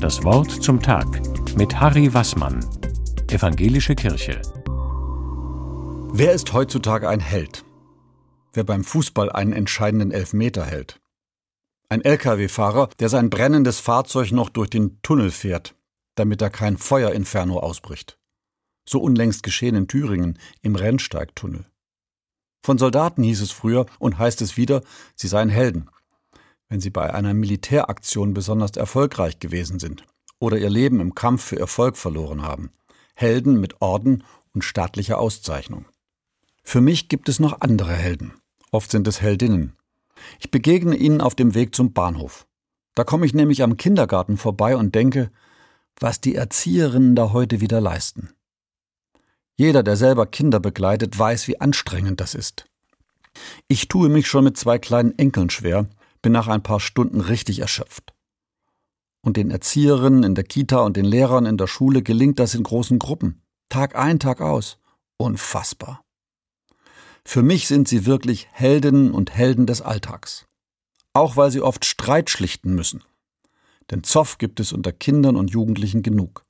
Das Wort zum Tag mit Harry Wassmann, Evangelische Kirche. Wer ist heutzutage ein Held? Wer beim Fußball einen entscheidenden Elfmeter hält. Ein Lkw-Fahrer, der sein brennendes Fahrzeug noch durch den Tunnel fährt, damit da kein Feuerinferno ausbricht. So unlängst geschehen in Thüringen im Rennsteigtunnel. Von Soldaten hieß es früher und heißt es wieder, sie seien Helden, wenn sie bei einer Militäraktion besonders erfolgreich gewesen sind oder ihr Leben im Kampf für Erfolg verloren haben. Helden mit Orden und staatlicher Auszeichnung. Für mich gibt es noch andere Helden. Oft sind es Heldinnen. Ich begegne ihnen auf dem Weg zum Bahnhof. Da komme ich nämlich am Kindergarten vorbei und denke, was die Erzieherinnen da heute wieder leisten. Jeder, der selber Kinder begleitet, weiß, wie anstrengend das ist. Ich tue mich schon mit zwei kleinen Enkeln schwer, bin nach ein paar Stunden richtig erschöpft. Und den Erzieherinnen in der Kita und den Lehrern in der Schule gelingt das in großen Gruppen, Tag ein, Tag aus. Unfassbar. Für mich sind sie wirklich Heldinnen und Helden des Alltags. Auch weil sie oft Streit schlichten müssen. Denn Zoff gibt es unter Kindern und Jugendlichen genug.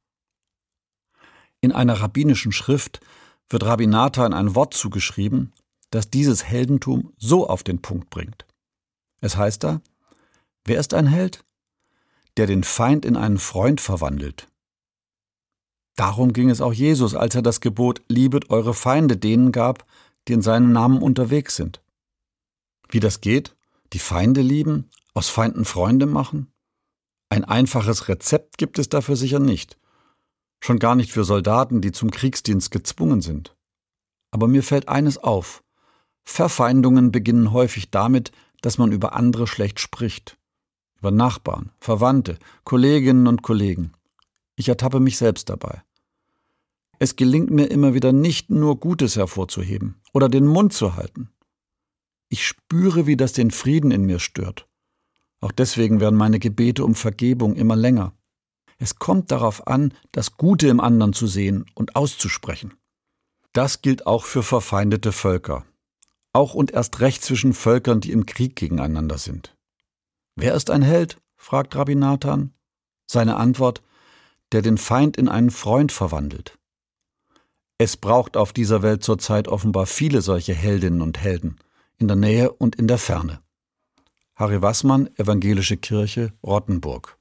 In einer rabbinischen Schrift wird Rabbi Nathan ein Wort zugeschrieben, das dieses Heldentum so auf den Punkt bringt. Es heißt da, wer ist ein Held? Der den Feind in einen Freund verwandelt. Darum ging es auch Jesus, als er das Gebot Liebet eure Feinde denen gab, die in seinem Namen unterwegs sind. Wie das geht? Die Feinde lieben? Aus Feinden Freunde machen? Ein einfaches Rezept gibt es dafür sicher nicht. Schon gar nicht für Soldaten, die zum Kriegsdienst gezwungen sind. Aber mir fällt eines auf. Verfeindungen beginnen häufig damit, dass man über andere schlecht spricht. Über Nachbarn, Verwandte, Kolleginnen und Kollegen. Ich ertappe mich selbst dabei. Es gelingt mir immer wieder nicht nur Gutes hervorzuheben oder den Mund zu halten. Ich spüre, wie das den Frieden in mir stört. Auch deswegen werden meine Gebete um Vergebung immer länger. Es kommt darauf an, das Gute im anderen zu sehen und auszusprechen. Das gilt auch für verfeindete Völker. Auch und erst recht zwischen Völkern, die im Krieg gegeneinander sind. Wer ist ein Held? fragt Rabbi Nathan. Seine Antwort, der den Feind in einen Freund verwandelt. Es braucht auf dieser Welt zurzeit offenbar viele solche Heldinnen und Helden, in der Nähe und in der Ferne. Harry Wassmann, Evangelische Kirche, Rottenburg